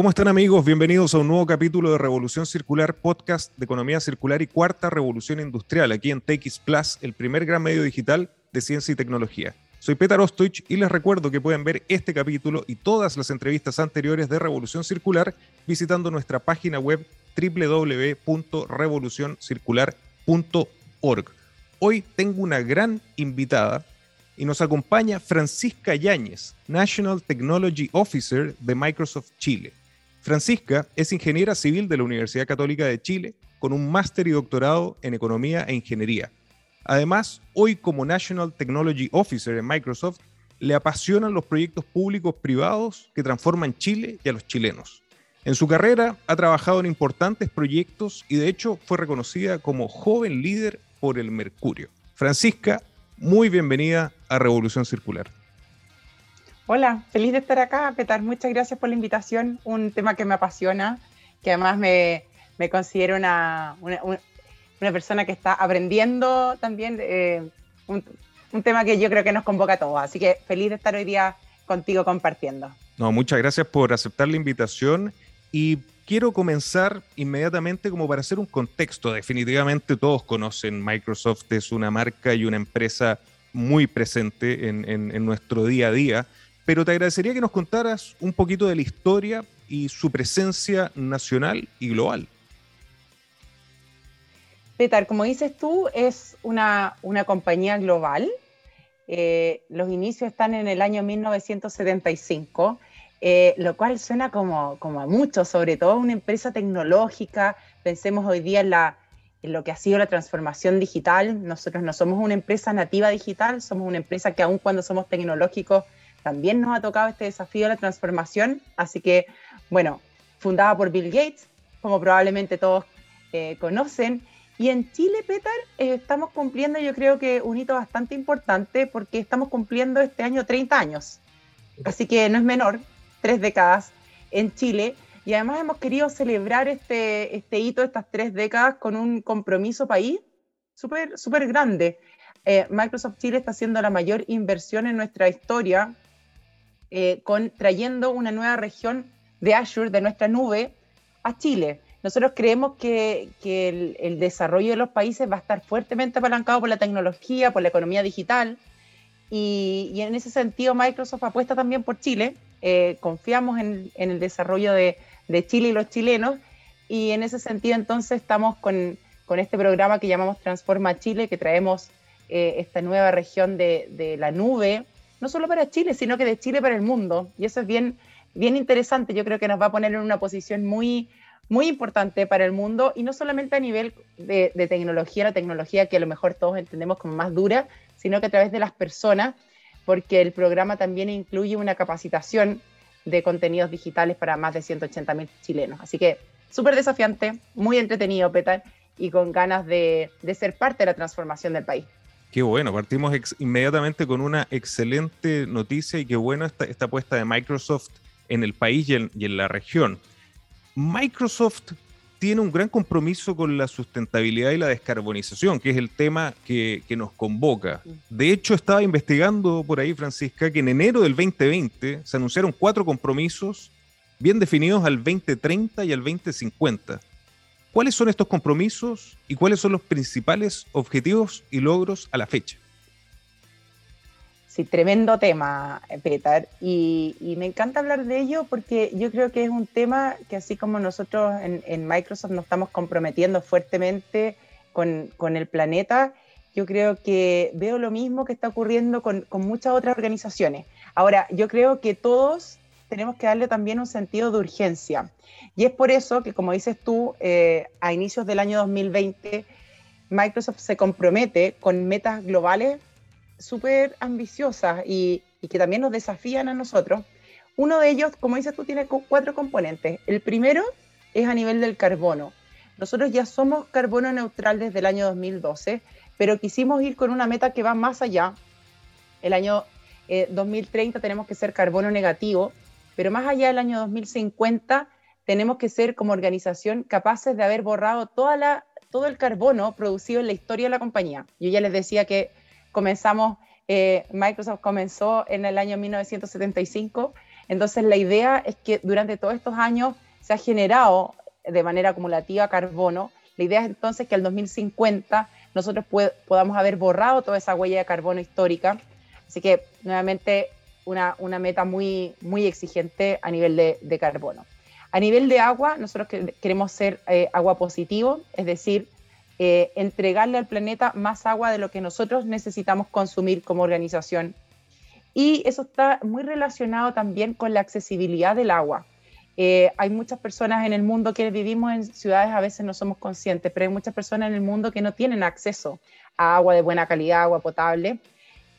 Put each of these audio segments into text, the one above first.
¿Cómo están amigos? Bienvenidos a un nuevo capítulo de Revolución Circular, podcast de economía circular y cuarta revolución industrial, aquí en TX Plus, el primer gran medio digital de ciencia y tecnología. Soy Petar Ostoich y les recuerdo que pueden ver este capítulo y todas las entrevistas anteriores de Revolución Circular visitando nuestra página web www.revolucioncircular.org. Hoy tengo una gran invitada y nos acompaña Francisca Yáñez, National Technology Officer de Microsoft Chile. Francisca es ingeniera civil de la Universidad Católica de Chile con un máster y doctorado en economía e ingeniería. Además, hoy como National Technology Officer en Microsoft, le apasionan los proyectos públicos privados que transforman Chile y a los chilenos. En su carrera ha trabajado en importantes proyectos y de hecho fue reconocida como joven líder por el Mercurio. Francisca, muy bienvenida a Revolución Circular. Hola, feliz de estar acá, Petar. Muchas gracias por la invitación. Un tema que me apasiona, que además me, me considero una, una, una, persona que está aprendiendo también. Eh, un, un, tema que yo creo que nos convoca a todos. Así que feliz de estar hoy día contigo compartiendo. No, muchas gracias por aceptar la invitación y quiero comenzar inmediatamente como para hacer un contexto. Definitivamente todos conocen Microsoft, es una marca y una empresa muy presente en, en, en nuestro día a día, pero te agradecería que nos contaras un poquito de la historia y su presencia nacional y global. Petar, como dices tú, es una, una compañía global. Eh, los inicios están en el año 1975 eh, lo cual suena como, como a mucho, sobre todo una empresa tecnológica. Pensemos hoy día en, la, en lo que ha sido la transformación digital. Nosotros no somos una empresa nativa digital, somos una empresa que aun cuando somos tecnológicos, también nos ha tocado este desafío de la transformación. Así que, bueno, fundada por Bill Gates, como probablemente todos eh, conocen. Y en Chile, Petar, eh, estamos cumpliendo, yo creo que un hito bastante importante porque estamos cumpliendo este año 30 años. Así que no es menor, tres décadas en Chile y además hemos querido celebrar este, este hito, estas tres décadas, con un compromiso país súper super grande. Eh, Microsoft Chile está haciendo la mayor inversión en nuestra historia, eh, con, trayendo una nueva región de Azure, de nuestra nube, a Chile. Nosotros creemos que, que el, el, desarrollo de los países va a estar fuertemente apalancado por la tecnología, por la economía digital, y, y en ese sentido Microsoft apuesta también por Chile. Eh, confiamos en, en, el desarrollo de, de, Chile y los chilenos. Y en ese sentido entonces estamos con, con este programa que llamamos Transforma Chile, que traemos eh, esta nueva región de, de, la nube, no solo para Chile, sino que de Chile para el mundo. Y eso es bien, bien interesante, yo creo que nos va a poner en una posición muy, muy importante para el mundo y no solamente a nivel de, tecnología, la tecnología que a lo mejor todos entendemos como más dura, sino que a través de las personas porque el programa también incluye una capacitación de contenidos digitales para más de 180 mil chilenos. Así que súper desafiante, muy entretenido, Petar, y con ganas de, ser parte de la transformación del país. Qué bueno, partimos inmediatamente con una excelente noticia y qué bueno esta, esta apuesta de Microsoft en el país y en, y en la región. Microsoft tiene un gran compromiso con la sustentabilidad y la descarbonización, que es el tema que, que, nos convoca. De hecho, estaba investigando por ahí, Francisca, que en enero del 2020 se anunciaron cuatro compromisos bien definidos al 2030 y al 2050. ¿Cuáles son estos compromisos y cuáles son los principales objetivos y logros a la fecha? Sí, tremendo tema, Petar, y, me encanta hablar de ello porque yo creo que es un tema que así como nosotros en, en Microsoft nos estamos comprometiendo fuertemente con, con, el planeta, yo creo que veo lo mismo que está ocurriendo con, con, muchas otras organizaciones. Ahora, yo creo que todos tenemos que darle también un sentido de urgencia, y es por eso que, como dices tú, eh, a inicios del año 2020, Microsoft se compromete con metas globales súper ambiciosas y, y, que también nos desafían a nosotros. Uno de ellos, como dices tú, tiene cuatro componentes. El primero es a nivel del carbono. Nosotros ya somos carbono neutral desde el año 2012, pero quisimos ir con una meta que va más allá. El año 2030 eh, tenemos que ser carbono negativo, pero más allá del año 2050 tenemos que ser como organización capaces de haber borrado toda la, todo el carbono producido en la historia de la compañía. Yo ya les decía que comenzamos, eh, Microsoft comenzó en el año 1975, entonces la idea es que durante todos estos años se ha generado de manera acumulativa carbono. La idea es entonces que al 2050 nosotros podamos haber borrado toda esa huella de carbono histórica. Así que nuevamente una, una meta muy, muy exigente a nivel de, de carbono. A nivel de agua, nosotros queremos ser eh, agua positivo, es decir, eh, entregarle al planeta más agua de lo que nosotros necesitamos consumir como organización. Y eso está muy relacionado también con la accesibilidad del agua. Eh, hay muchas personas en el mundo que vivimos en ciudades, a veces no somos conscientes, pero hay muchas personas en el mundo que no tienen acceso a agua de buena calidad, agua potable.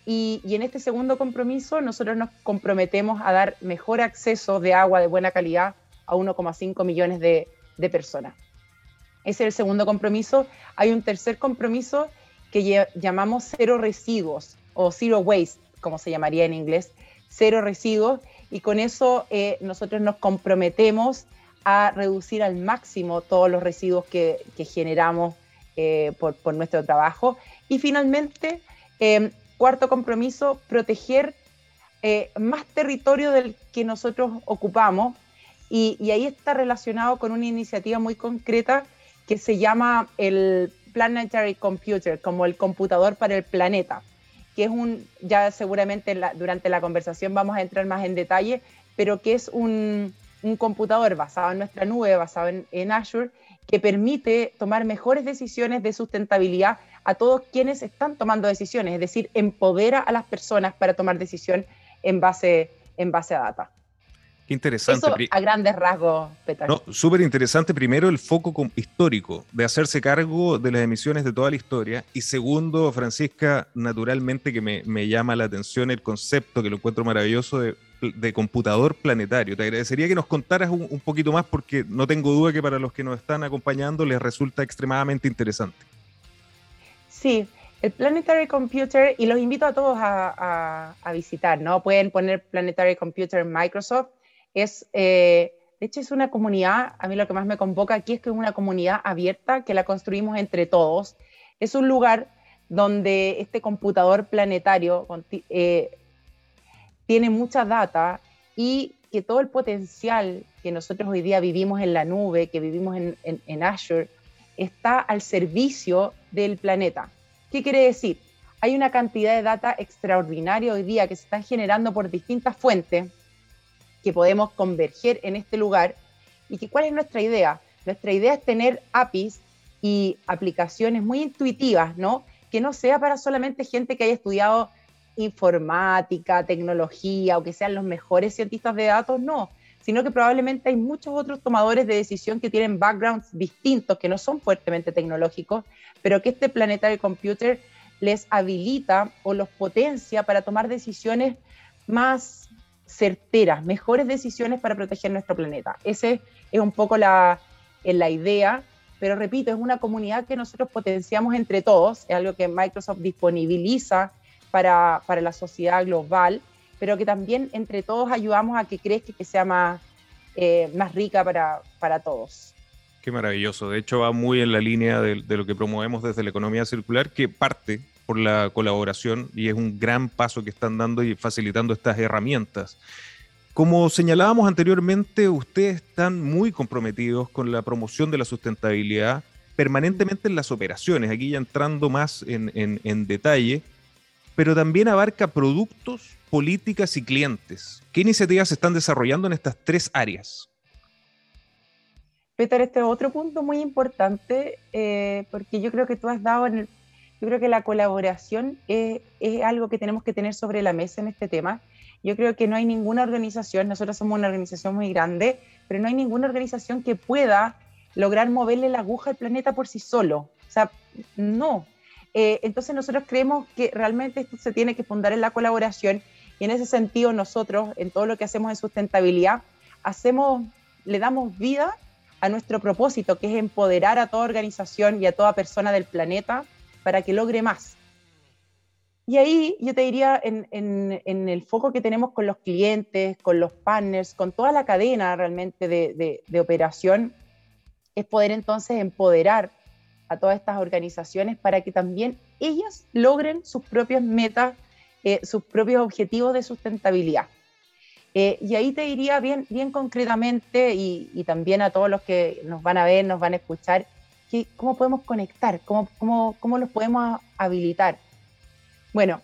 Y, y, en este segundo compromiso nosotros nos comprometemos a dar mejor acceso de agua de buena calidad a 1,5 millones de, de, personas. Ese es el segundo compromiso. Hay un tercer compromiso que llamamos cero residuos o zero waste, como se llamaría en inglés, cero residuos, y con eso eh, nosotros nos comprometemos a reducir al máximo todos los residuos que, que generamos eh, por, por, nuestro trabajo. Y finalmente, eh, cuarto compromiso, proteger más territorio del que nosotros ocupamos. Y, y, ahí está relacionado con una iniciativa muy concreta que se llama el Planetary Computer, como el computador para el planeta que es un, ya seguramente durante la conversación vamos a entrar más en detalle, pero que es un, un computador basado en nuestra nube, basado en, Azure, que permite tomar mejores decisiones de sustentabilidad a todos quienes están tomando decisiones, es decir, empodera a las personas para tomar decisión en base, en base a data interesante. Eso a grandes rasgos, Petar. No, súper interesante. Primero, el foco histórico de hacerse cargo de las emisiones de toda la historia. Y segundo, Francisca, naturalmente que me, me llama la atención el concepto, que lo encuentro maravilloso, de, de computador planetario. Te agradecería que nos contaras un, un, poquito más porque no tengo duda que para los que nos están acompañando les resulta extremadamente interesante. Sí, el Planetary Computer, y los invito a todos a, a, a visitar, ¿no? Pueden poner Planetary Computer en Microsoft es, eh, de hecho, es una comunidad, a mí lo que más me convoca aquí es que es una comunidad abierta que la construimos entre todos. Es un lugar donde este computador planetario eh, tiene mucha data y que todo el potencial que nosotros hoy día vivimos en la nube, que vivimos en, en, Azure, está al servicio del planeta. ¿Qué quiere decir? Hay una cantidad de data extraordinaria hoy día que se están generando por distintas fuentes que podemos converger en este lugar. ¿Y que, cuál es nuestra idea? Nuestra idea es tener APIs y aplicaciones muy intuitivas, ¿no? Que no sea para solamente gente que haya estudiado informática, tecnología o que sean los mejores cientistas de datos, no, sino que probablemente hay muchos otros tomadores de decisión que tienen backgrounds distintos, que no son fuertemente tecnológicos, pero que este planetario computer les habilita o los potencia para tomar decisiones más certeras, mejores decisiones para proteger nuestro planeta. Esa es un poco la, la idea, pero repito, es una comunidad que nosotros potenciamos entre todos, es algo que Microsoft disponibiliza para, para la sociedad global, pero que también entre todos ayudamos a que crezca y que sea más, eh, más rica para, para todos. Qué maravilloso. De hecho, va muy en la línea de, de, lo que promovemos desde la economía circular, que parte la colaboración y es un gran paso que están dando y facilitando estas herramientas. Como señalábamos anteriormente, ustedes están muy comprometidos con la promoción de la sustentabilidad permanentemente en las operaciones, aquí ya entrando más en, en, en detalle, pero también abarca productos, políticas y clientes. ¿Qué iniciativas se están desarrollando en estas tres áreas? Peter, este es otro punto muy importante, eh, porque yo creo que tú has dado en el yo creo que la colaboración es, es, algo que tenemos que tener sobre la mesa en este tema. Yo creo que no hay ninguna organización, nosotros somos una organización muy grande, pero no hay ninguna organización que pueda lograr moverle la aguja al planeta por sí solo. O sea, no. Eh, entonces nosotros creemos que realmente esto se tiene que fundar en la colaboración Y en ese sentido nosotros, en todo lo que hacemos en sustentabilidad, hacemos, le damos vida a nuestro propósito, que es empoderar a toda organización y a toda persona del planeta para que logre más. Y ahí yo te diría, en, el foco que tenemos con los clientes, con los partners, con toda la cadena realmente de operación, es poder entonces empoderar a todas estas organizaciones para que también ellas logren sus propias metas, eh, sus propios objetivos de sustentabilidad. Eh, y ahí te diría bien, bien concretamente y, y, también a todos los que nos van a ver, nos van a escuchar, que, cómo podemos conectar, cómo, cómo, cómo los podemos habilitar. Bueno,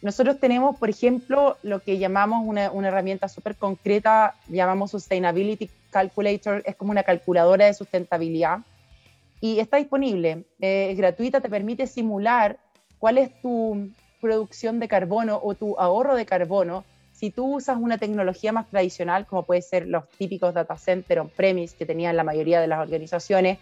nosotros tenemos, por ejemplo, lo que llamamos una, una herramienta súper concreta, llamamos Sustainability Calculator, es como una calculadora de sustentabilidad y está disponible, eh, es gratuita, te permite simular cuál es tu producción de carbono o tu ahorro de carbono si tú usas una tecnología más tradicional, como puede ser los típicos data center on-premise que tenían la mayoría de las organizaciones,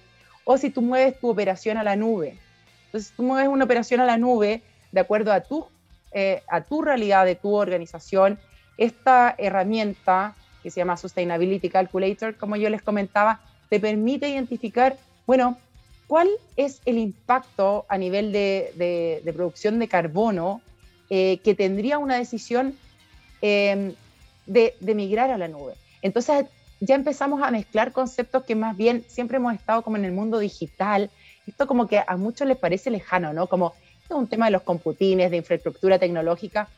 o si tú mueves tu operación a la nube. Entonces, tú mueves una operación a la nube de acuerdo a tu, eh, a tu realidad de tu organización. Esta herramienta que se llama Sustainability Calculator, como yo les comentaba, te permite identificar, bueno, cuál es el impacto a nivel de, de, producción de carbono eh, que tendría una decisión Em, de, migrar a la nube. Entonces ya empezamos a mezclar conceptos que más bien siempre hemos estado como en el mundo digital. Esto como que a muchos les parece lejano, ¿no? Como es un tema de los computines, de infraestructura tecnológica.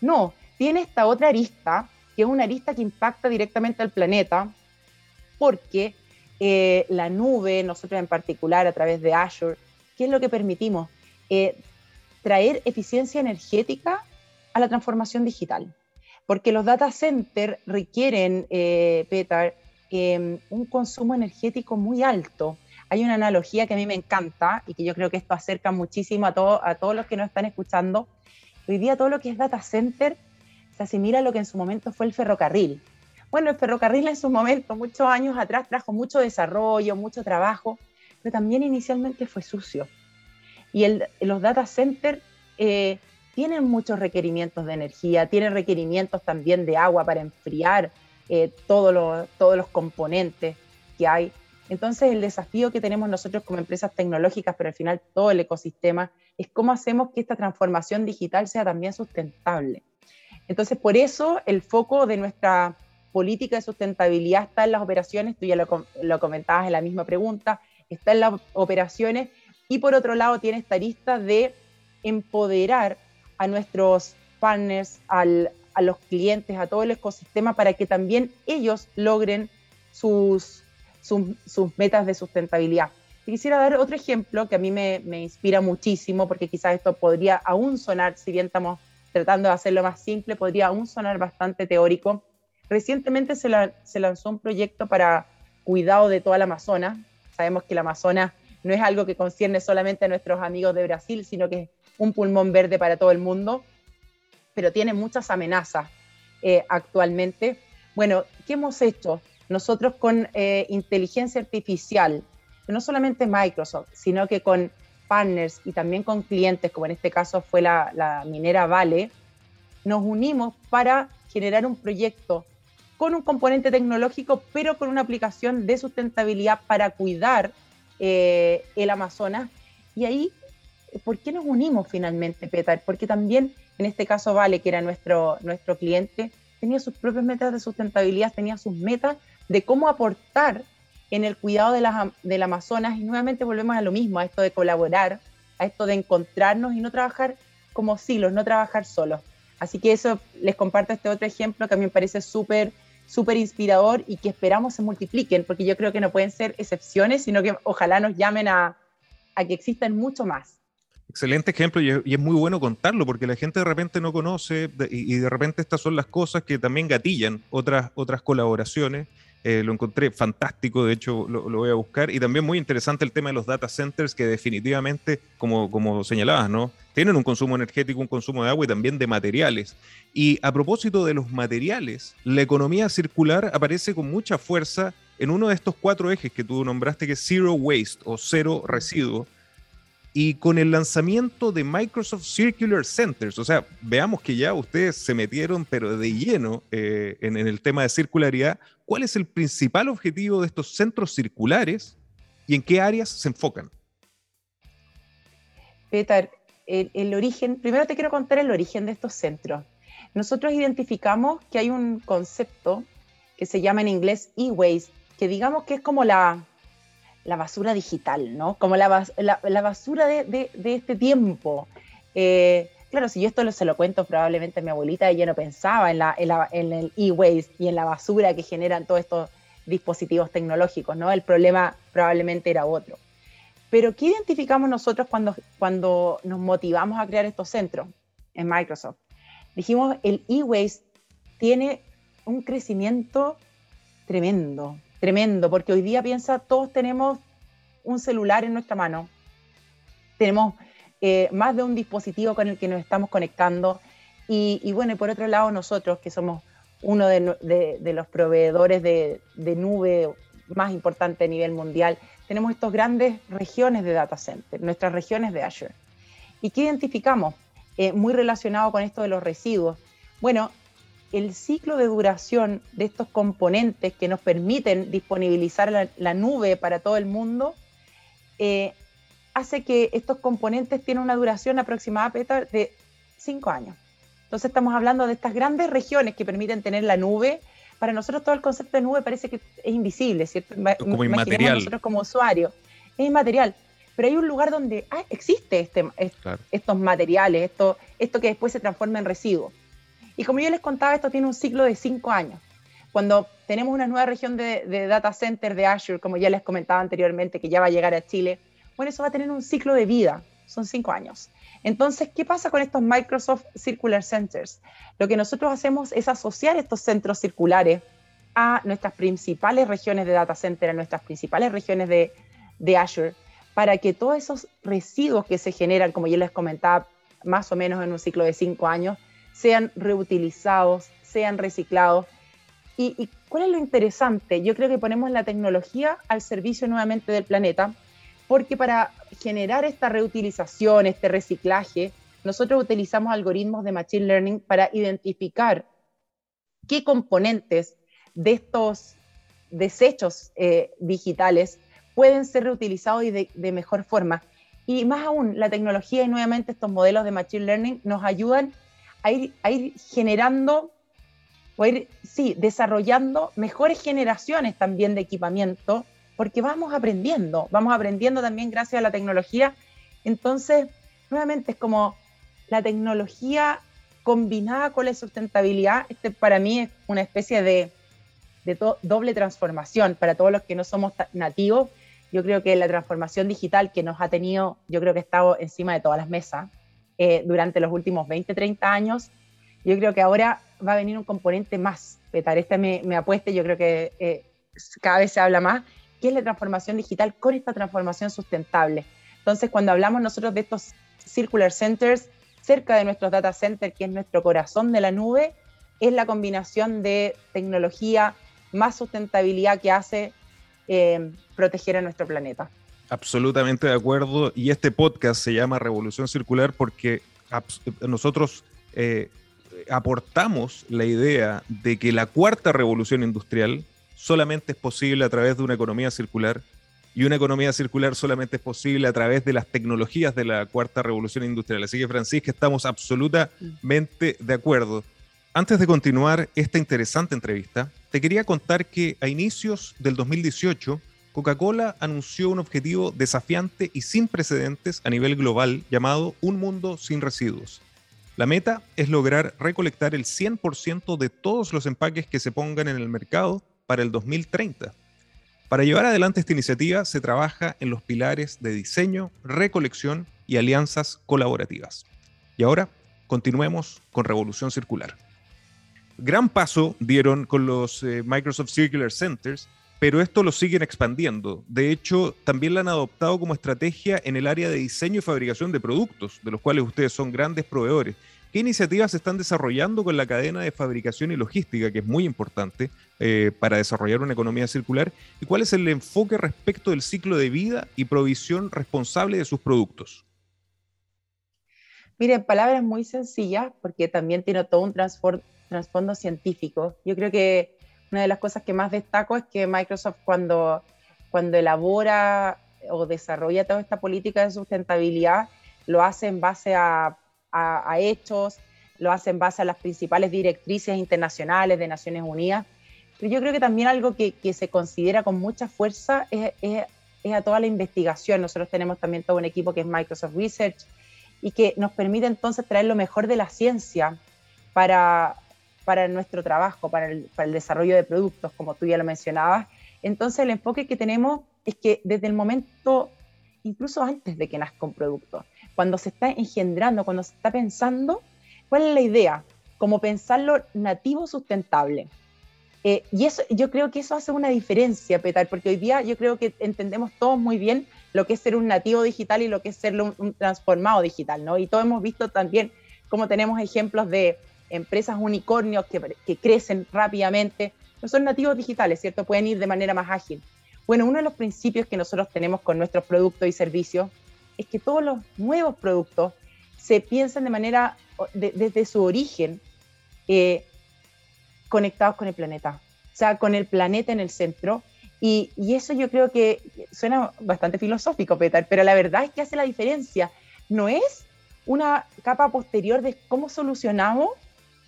No, tiene esta otra arista, que es una arista que impacta directamente al planeta, porque eh, la nube, nosotros en particular a través de Azure, ¿qué es lo que permitimos? Eh, traer eficiencia energética a la transformación digital porque los data centers requieren, eh, Peter, em, un consumo energético muy alto. Hay una analogía que a mí me encanta y que yo creo que esto acerca muchísimo a, todo, a todos los que nos están escuchando. Hoy día todo lo que es data center se asimila a lo que en su momento fue el ferrocarril. Bueno, el ferrocarril en su momento, muchos años atrás, trajo mucho desarrollo, mucho trabajo, pero también inicialmente fue sucio. Y el, los data centers eh, tienen muchos requerimientos de energía, tienen requerimientos también de agua para enfriar eh, todos los componentes que hay. Entonces el desafío que tenemos nosotros como empresas tecnológicas, pero al final todo el ecosistema, es cómo hacemos que esta transformación digital sea también sustentable. Entonces por eso el foco de nuestra política de sustentabilidad está en las operaciones, tú ya lo, lo comentabas en la misma pregunta, está en las operaciones y por otro lado tiene esta lista de empoderar a nuestros partners, a los clientes, a todo el ecosistema para que también ellos logren sus, sus, metas de sustentabilidad. quisiera dar otro ejemplo que a mí me, inspira muchísimo, porque quizás esto podría aún sonar, si bien estamos tratando de hacerlo más simple, podría aún sonar bastante teórico. Recientemente se, se lanzó un proyecto para cuidado de toda la Amazonas. Sabemos que la Amazonas no es algo que concierne solamente a nuestros amigos de Brasil, sino que un pulmón verde para todo el mundo, pero tiene muchas amenazas eh, actualmente. Bueno, ¿qué hemos hecho? Nosotros con eh, inteligencia artificial, no solamente Microsoft, sino que con partners y también con clientes, como en este caso fue la, la minera Vale, nos unimos para generar un proyecto con un componente tecnológico, pero con una aplicación de sustentabilidad para cuidar eh, el Amazonas. Y ahí ¿por qué nos unimos finalmente, Petar? Porque también en este caso Vale, que era nuestro, nuestro cliente, tenía sus propias metas de sustentabilidad, tenía sus metas de cómo aportar en el cuidado de las, del Amazonas y nuevamente volvemos a lo mismo, a esto de colaborar, a esto de encontrarnos y no trabajar como silos, no trabajar solos. Así que eso les comparto este otro ejemplo que a mí me parece súper súper inspirador y que esperamos se multipliquen, porque yo creo que no pueden ser excepciones, sino que ojalá nos llamen a, a que existan mucho más. Excelente ejemplo y es, muy bueno contarlo porque la gente de repente no conoce y, de repente estas son las cosas que también gatillan otras, otras colaboraciones. Eh, lo encontré fantástico, de hecho lo, voy a buscar. Y también muy interesante el tema de los data centers que definitivamente, como, como señalabas, ¿no? tienen un consumo energético, un consumo de agua y también de materiales. Y a propósito de los materiales, la economía circular aparece con mucha fuerza en uno de estos cuatro ejes que tú nombraste, que es Zero Waste o Cero Residuo y con el lanzamiento de Microsoft Circular Centers, o sea, veamos que ya ustedes se metieron, pero de lleno, eh, en, el tema de circularidad, ¿cuál es el principal objetivo de estos centros circulares y en qué áreas se enfocan? Peter, el, origen, primero te quiero contar el origen de estos centros. Nosotros identificamos que hay un concepto que se llama en inglés e-waste, que digamos que es como la, la basura digital, ¿no? Como la, la, basura de, de, este tiempo. Eh, claro, si yo esto se lo cuento probablemente a mi abuelita, ella no pensaba en, la, en, el e-waste y en la basura que generan todos estos dispositivos tecnológicos, ¿no? El problema probablemente era otro. Pero ¿qué identificamos nosotros cuando, cuando nos motivamos a crear estos centros en Microsoft? Dijimos, el e-waste tiene un crecimiento tremendo, tremendo, porque hoy día piensa, todos tenemos un celular en nuestra mano, tenemos eh, más de un dispositivo con el que nos estamos conectando y, bueno, y por otro lado nosotros, que somos uno de, los proveedores de, nube más importante a nivel mundial, tenemos estas grandes regiones de data center, nuestras regiones de Azure. ¿Y qué identificamos? Eh, muy relacionado con esto de los residuos. Bueno, el ciclo de duración de estos componentes que nos permiten disponibilizar la, nube para todo el mundo eh, hace que estos componentes tienen una duración aproximada de 5 años. Entonces estamos hablando de estas grandes regiones que permiten tener la nube. Para nosotros todo el concepto de nube parece que es invisible, ¿cierto? Como inmaterial. Nosotros como usuarios. Es inmaterial. Pero hay un lugar donde ah, existe este, estos materiales, esto, esto que después se transforma en residuos. Y como yo les contaba, esto tiene un ciclo de cinco años. Cuando tenemos una nueva región de, data center de Azure, como ya les comentaba anteriormente, que ya va a llegar a Chile, bueno, eso va a tener un ciclo de vida, son cinco años. Entonces, ¿qué pasa con estos Microsoft Circular Centers? Lo que nosotros hacemos es asociar estos centros circulares a nuestras principales regiones de data center, a nuestras principales regiones de, de Azure, para que todos esos residuos que se generan, como ya les comentaba, más o menos en un ciclo de cinco años, sean reutilizados, sean reciclados. ¿Y, cuál es lo interesante? Yo creo que ponemos la tecnología al servicio nuevamente del planeta, porque para generar esta reutilización, este reciclaje, nosotros utilizamos algoritmos de Machine Learning para identificar qué componentes de estos desechos eh, digitales pueden ser reutilizados de, mejor forma. Y más aún, la tecnología y nuevamente estos modelos de Machine Learning nos ayudan a ir, generando o ir, sí, desarrollando mejores generaciones también de equipamiento, porque vamos aprendiendo, vamos aprendiendo también gracias a la tecnología. Entonces, nuevamente es como la tecnología combinada con la sustentabilidad, este para mí es una especie de, de doble transformación para todos los que no somos nativos. Yo creo que la transformación digital que nos ha tenido, yo creo que ha estado encima de todas las mesas, eh, durante los últimos 20, 30 años. Yo creo que ahora va a venir un componente más, Petar, esta me, me apuesta, yo creo que eh, cada vez se habla más, que es la transformación digital con esta transformación sustentable. Entonces, cuando hablamos nosotros de estos circular centers, cerca de nuestros data centers, que es nuestro corazón de la nube, es la combinación de tecnología más sustentabilidad que hace eh, proteger a nuestro planeta. Absolutamente de acuerdo. Y este podcast se llama Revolución Circular porque nosotros eh, aportamos la idea de que la cuarta revolución industrial solamente es posible a través de una economía circular y una economía circular solamente es posible a través de las tecnologías de la cuarta revolución industrial. Así que Francisca, estamos absolutamente de acuerdo. Antes de continuar esta interesante entrevista, te quería contar que a inicios del 2018 Coca-Cola anunció un objetivo desafiante y sin precedentes a nivel global llamado Un Mundo sin Residuos. La meta es lograr recolectar el 100% de todos los empaques que se pongan en el mercado para el 2030. Para llevar adelante esta iniciativa se trabaja en los pilares de diseño, recolección y alianzas colaborativas. Y ahora continuemos con Revolución Circular. Gran paso dieron con los eh, Microsoft Circular Centers pero esto lo siguen expandiendo. De hecho, también la han adoptado como estrategia en el área de diseño y fabricación de productos, de los cuales ustedes son grandes proveedores. ¿Qué iniciativas se están desarrollando con la cadena de fabricación y logística, que es muy importante eh, para desarrollar una economía circular? ¿Y cuál es el enfoque respecto del ciclo de vida y provisión responsable de sus productos? Mire, palabras muy sencillas, porque también tiene todo un trasfondo científico. Yo creo que una de las cosas que más destaco es que Microsoft cuando, cuando elabora o desarrolla toda esta política de sustentabilidad, lo hace en base a a, hechos, lo hace en base a las principales directrices internacionales de Naciones Unidas. Pero yo creo que también algo que, se considera con mucha fuerza es, a toda la investigación. Nosotros tenemos también todo un equipo que es Microsoft Research y que nos permite entonces traer lo mejor de la ciencia para, para nuestro trabajo, para el, para el desarrollo de productos, como tú ya lo mencionabas. Entonces el enfoque que tenemos es que desde el momento, incluso antes de que nazca un producto, cuando se está engendrando, cuando se está pensando, ¿cuál es la idea? Como pensarlo nativo sustentable. Eh, y eso, yo creo que eso hace una diferencia, Petar, porque hoy día yo creo que entendemos todos muy bien lo que es ser un nativo digital y lo que es ser un, transformado digital, ¿no? Y todos hemos visto también cómo tenemos ejemplos de empresas unicornios que, que crecen rápidamente, no son nativos digitales, ¿cierto? Pueden ir de manera más ágil. Bueno, uno de los principios que nosotros tenemos con nuestros productos y servicios es que todos los nuevos productos se piensan de manera, desde su origen, eh, conectados con el planeta, o sea, con el planeta en el centro. Y, eso yo creo que suena bastante filosófico, Petar, pero la verdad es que hace la diferencia. No es una capa posterior de cómo solucionamos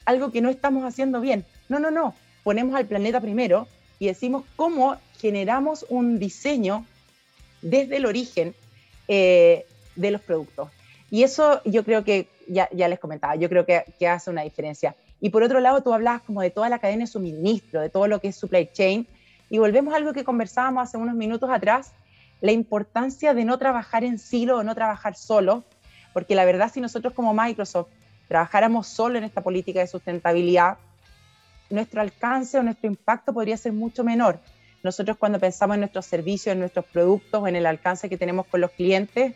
algo que no estamos haciendo bien. No, no, no. Ponemos al planeta primero y decimos cómo generamos un diseño desde el origen eh, de los productos. Y eso yo creo que, ya, ya les comentaba, yo creo que, que, hace una diferencia. Y por otro lado, tú hablabas como de toda la cadena de suministro, de todo lo que es supply chain, y volvemos a algo que conversábamos hace unos minutos atrás, la importancia de no trabajar en silo o no trabajar solo, porque la verdad si nosotros como Microsoft trabajáramos solo en esta política de sustentabilidad, nuestro alcance o nuestro impacto podría ser mucho menor. Nosotros cuando pensamos en nuestros servicios, en nuestros productos, en el alcance que tenemos con los clientes,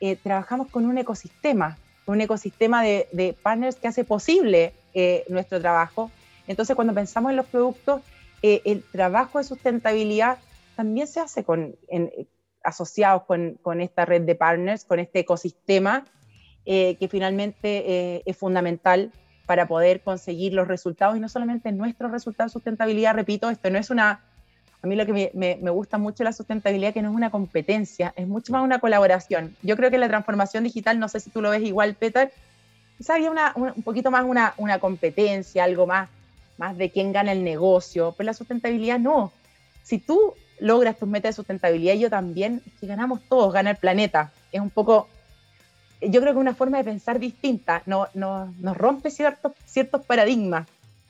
eh, trabajamos con un ecosistema, un ecosistema de, partners que hace posible eh, nuestro trabajo. Entonces, cuando pensamos en los productos, eh, el trabajo de sustentabilidad también se hace con, con, esta red de partners, con este ecosistema que finalmente es fundamental para poder conseguir los resultados y no solamente nuestros resultados de sustentabilidad, repito, esto no es una a mí lo que me, me, gusta mucho la sustentabilidad que no es una competencia, es mucho más una colaboración. Yo creo que la transformación digital, no sé si tú lo ves igual, Peter, quizá había una, un poquito más una, una competencia, algo más, más de quién gana el negocio, pero la sustentabilidad no. Si tú logras tus metas de sustentabilidad, yo también, es que ganamos todos, gana el planeta. Es un poco, yo creo que una forma de pensar distinta, no, no, nos rompe ciertos, ciertos paradigmas.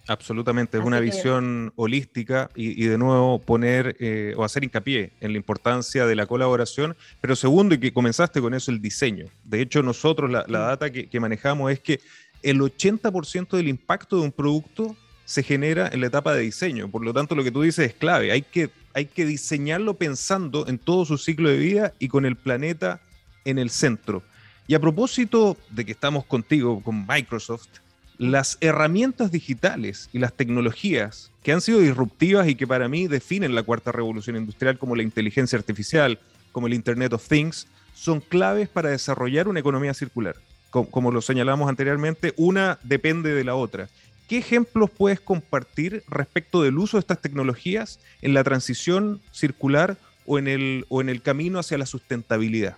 Absolutamente, es una visión holística y, de nuevo poner eh, o hacer hincapié en la importancia de la colaboración, pero segundo, y que comenzaste con eso, el diseño. De hecho, nosotros la, data que, manejamos es que el 80% del impacto de un producto se genera en la etapa de diseño. Por lo tanto, lo que tú dices es clave. Hay que, hay que diseñarlo pensando en todo su ciclo de vida y con el planeta en el centro. Y a propósito de que estamos contigo, con Microsoft, las herramientas digitales y las tecnologías que han sido disruptivas y que para mí definen la cuarta revolución industrial como la inteligencia artificial, como el Internet of Things, son claves para desarrollar una economía circular. Como, lo señalamos anteriormente, una depende de la otra. ¿Qué ejemplos puedes compartir respecto del uso de estas tecnologías en la transición circular o en el, camino hacia la sustentabilidad?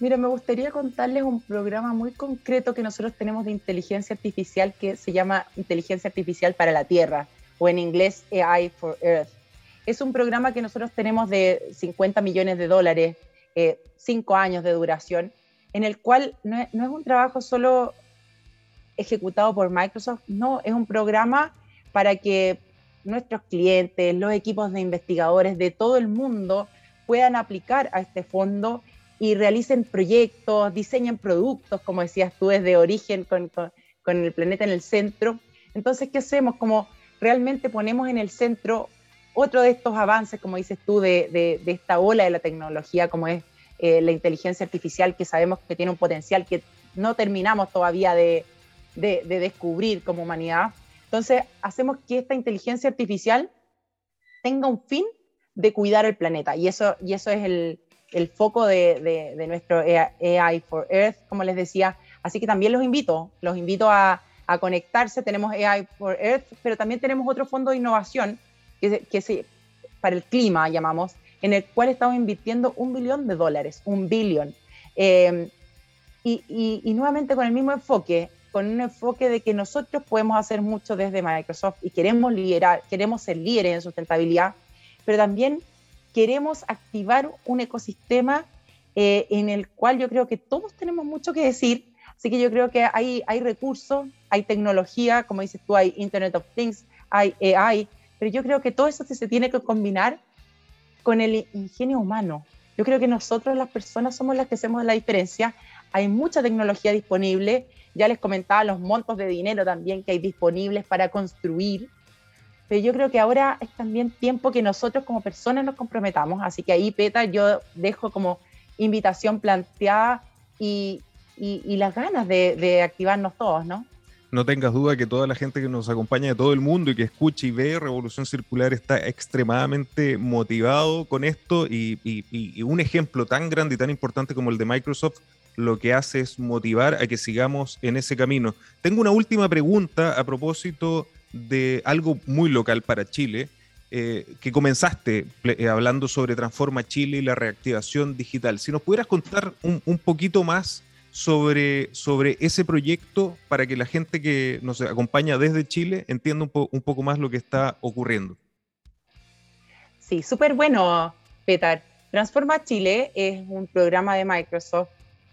Mira, me gustaría contarles un programa muy concreto que nosotros tenemos de inteligencia artificial que se llama Inteligencia Artificial para la Tierra, o en inglés AI for Earth. Es un programa que nosotros tenemos de 50 millones de dólares, eh, cinco años de duración, en el cual no es, no es un trabajo solo ejecutado por Microsoft, no, es un programa para que nuestros clientes, los equipos de investigadores de todo el mundo puedan aplicar a este fondo y realicen proyectos, diseñen productos, como decías tú, desde origen con, con, el planeta en el centro. Entonces, ¿qué hacemos? Como realmente ponemos en el centro otro de estos avances, como dices tú, de, de, esta ola de la tecnología, como es eh, la inteligencia artificial, que sabemos que tiene un potencial que no terminamos todavía de, de, descubrir como humanidad. Entonces, hacemos que esta inteligencia artificial tenga un fin de cuidar el planeta. Y eso, y eso es el, el foco de, de, nuestro AI for Earth, como les decía. Así que también los invito, los invito a, a conectarse. Tenemos AI for Earth, pero también tenemos otro fondo de innovación que, que se, para el clima, llamamos, en el cual estamos invirtiendo un billón de dólares, un billón. Eh, y, y, nuevamente con el mismo enfoque, con un enfoque de que nosotros podemos hacer mucho desde Microsoft y queremos liderar, queremos ser líderes en sustentabilidad, pero también queremos activar un ecosistema eh, en el cual yo creo que todos tenemos mucho que decir. Así que yo creo que hay, hay recursos, hay tecnología, como dices tú, hay Internet of Things, hay AI, pero yo creo que todo eso se tiene que combinar con el ingenio humano. Yo creo que nosotros las personas somos las que hacemos la diferencia. Hay mucha tecnología disponible. Ya les comentaba los montos de dinero también que hay disponibles para construir. Pero yo creo que ahora es también tiempo que nosotros como personas nos comprometamos. Así que ahí, Peta, yo dejo como invitación planteada y, las ganas de, de activarnos todos, ¿no? no tengas duda que toda la gente que nos acompaña de todo el mundo y que escucha y ve Revolución Circular está extremadamente motivado con esto y, un ejemplo tan grande y tan importante como el de Microsoft lo que hace es motivar a que sigamos en ese camino. Tengo una última pregunta a propósito de algo muy local para Chile, eh, que comenzaste eh, hablando sobre Transforma Chile y la reactivación digital. Si nos pudieras contar un, un poquito más sobre, sobre ese proyecto para que la gente que nos acompaña desde Chile entienda un, un poco más lo que está ocurriendo. Sí, súper bueno, Petar. Transforma Chile es un programa de Microsoft,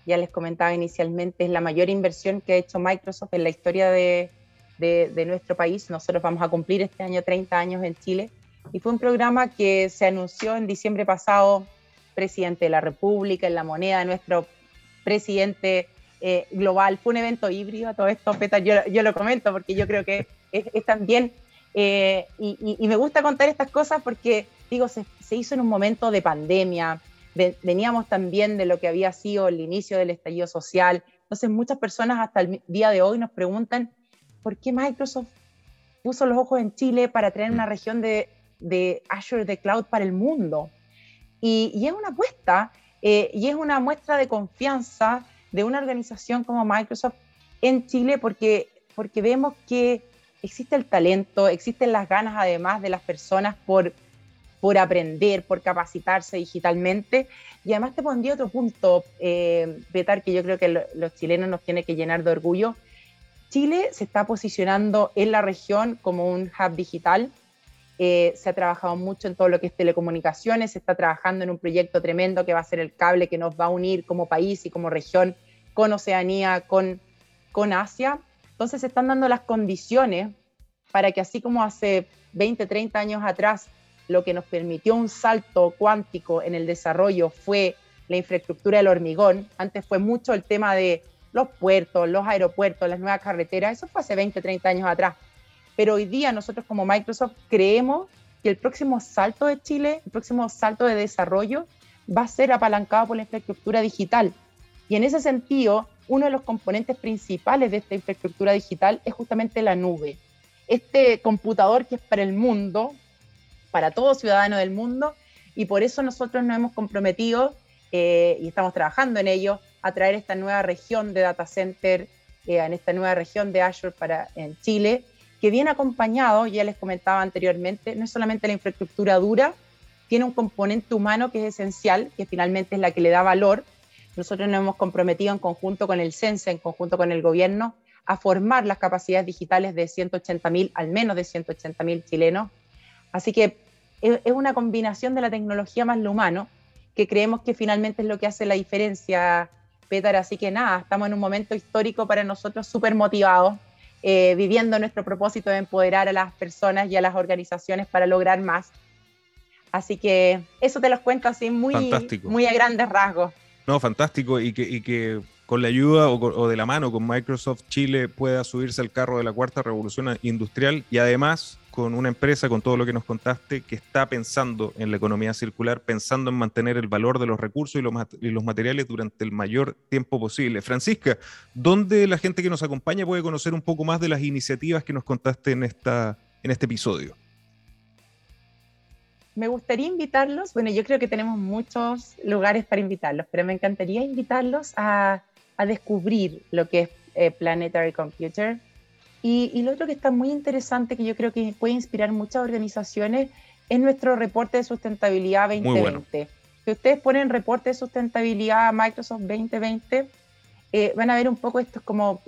ya les comentaba inicialmente, es la mayor inversión que ha hecho Microsoft en la historia de, de, nuestro país. Nosotros vamos a cumplir este año 30 años en Chile y fue un programa que se anunció en diciembre pasado, presidente de la República, en la moneda nuestro presidente eh, global. Fue un evento híbrido, todo esto, Peta, yo, yo lo comento porque yo creo que es, también, eh, y, me gusta contar estas cosas porque, digo, se, hizo en un momento de pandemia, veníamos también de lo que había sido el inicio del estallido social, entonces muchas personas hasta el día de hoy nos preguntan, ¿por qué Microsoft puso los ojos en Chile para tener una región de, de Azure de Cloud para el mundo? Y, y es una apuesta eh, y es una muestra de confianza de una organización como Microsoft en Chile porque, porque vemos que existe el talento, existen las ganas además de las personas por, por aprender, por capacitarse digitalmente. Y además te pondría otro punto, eh, Betar, que yo creo que los chilenos nos tiene que llenar de orgullo. Chile se está posicionando en la región como un hub digital eh, se ha trabajado mucho en todo lo que es telecomunicaciones, se está trabajando en un proyecto tremendo que va a ser el cable que nos va a unir como país y como región con Oceanía, con, con Asia. Entonces se están dando las condiciones para que así como hace 20, 30 años atrás, lo que nos permitió un salto cuántico en el desarrollo fue la infraestructura del hormigón. Antes fue mucho el tema de los puertos, los aeropuertos, las nuevas carreteras. Eso fue hace 20, 30 años atrás. Pero hoy día nosotros como Microsoft creemos que el próximo salto de Chile, el próximo salto de desarrollo, va a ser apalancado por la infraestructura digital. Y en ese sentido, uno de los componentes principales de esta infraestructura digital es justamente la nube. Este computador que es para el mundo, para todo ciudadano del mundo, y por eso nosotros nos hemos comprometido eh, y estamos trabajando en ello a traer esta nueva región de data center, eh, en esta nueva región de Azure para, en Chile, que viene acompañado, ya les comentaba anteriormente, no es solamente la infraestructura dura, tiene un componente humano que es esencial, que finalmente es la que le da valor. Nosotros nos hemos comprometido en conjunto con el CENSE, en conjunto con el gobierno, a formar las capacidades digitales de 180.000, al menos de 180.000 chilenos. Así que es una combinación de la tecnología más lo humano, que creemos que finalmente es lo que hace la diferencia, Así que nada, estamos en un momento histórico para nosotros súper motivados eh, viviendo nuestro propósito de empoderar a las personas y a las organizaciones para lograr más. Así que eso te los cuento así muy, muy a grandes rasgos. No, fantástico y que, y que con la ayuda o, o, de la mano con Microsoft Chile pueda subirse al carro de la cuarta revolución industrial y además con una empresa, con todo lo que nos contaste, que está pensando en la economía circular, pensando en mantener el valor de los recursos y los, materiales durante el mayor tiempo posible. Francisca, ¿dónde la gente que nos acompaña puede conocer un poco más de las iniciativas que nos contaste en, esta, en este episodio? Me gustaría invitarlos, bueno, yo creo que tenemos muchos lugares para invitarlos, pero me encantaría invitarlos a, a descubrir lo que es eh, Planetary Computer y, lo otro que está muy interesante, que yo creo que puede inspirar muchas organizaciones, es nuestro reporte de sustentabilidad 2020. Si ustedes ponen reporte de sustentabilidad Microsoft 2020, eh, van a ver un poco esto, como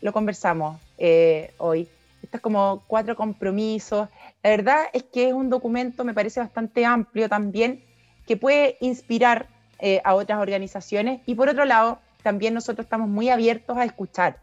lo conversamos eh, hoy, estos como cuatro compromisos. La verdad es que es un documento, me parece bastante amplio también, que puede inspirar eh, a otras organizaciones y por otro lado, también nosotros estamos muy abiertos a escuchar.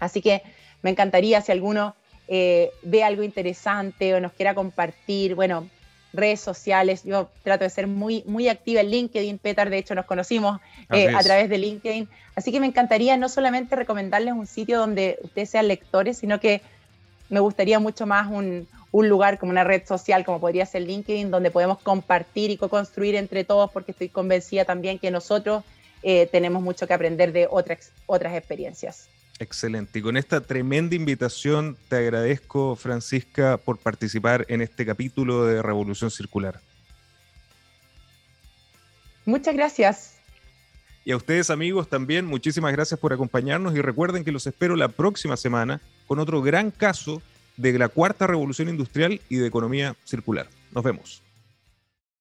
Así que me encantaría si alguno eh, ve algo interesante o nos quiera compartir, bueno, redes sociales. Yo trato de ser muy, muy activa en LinkedIn. Petar, de hecho, nos conocimos eh, a través de LinkedIn. Así que me encantaría no solamente recomendarles un sitio donde ustedes sean lectores, sino que me gustaría mucho más un, lugar como una red social, como podría ser LinkedIn, donde podemos compartir y co-construir entre todos, porque estoy convencida también que nosotros eh, tenemos mucho que aprender de otras, otras experiencias. Excelente. Y con esta tremenda invitación te agradezco, Francisca, por participar en este capítulo de Revolución Circular. Muchas gracias. Y a ustedes amigos también, muchísimas gracias por acompañarnos y recuerden que los espero la próxima semana con otro gran caso de la cuarta revolución industrial y de economía circular. Nos vemos.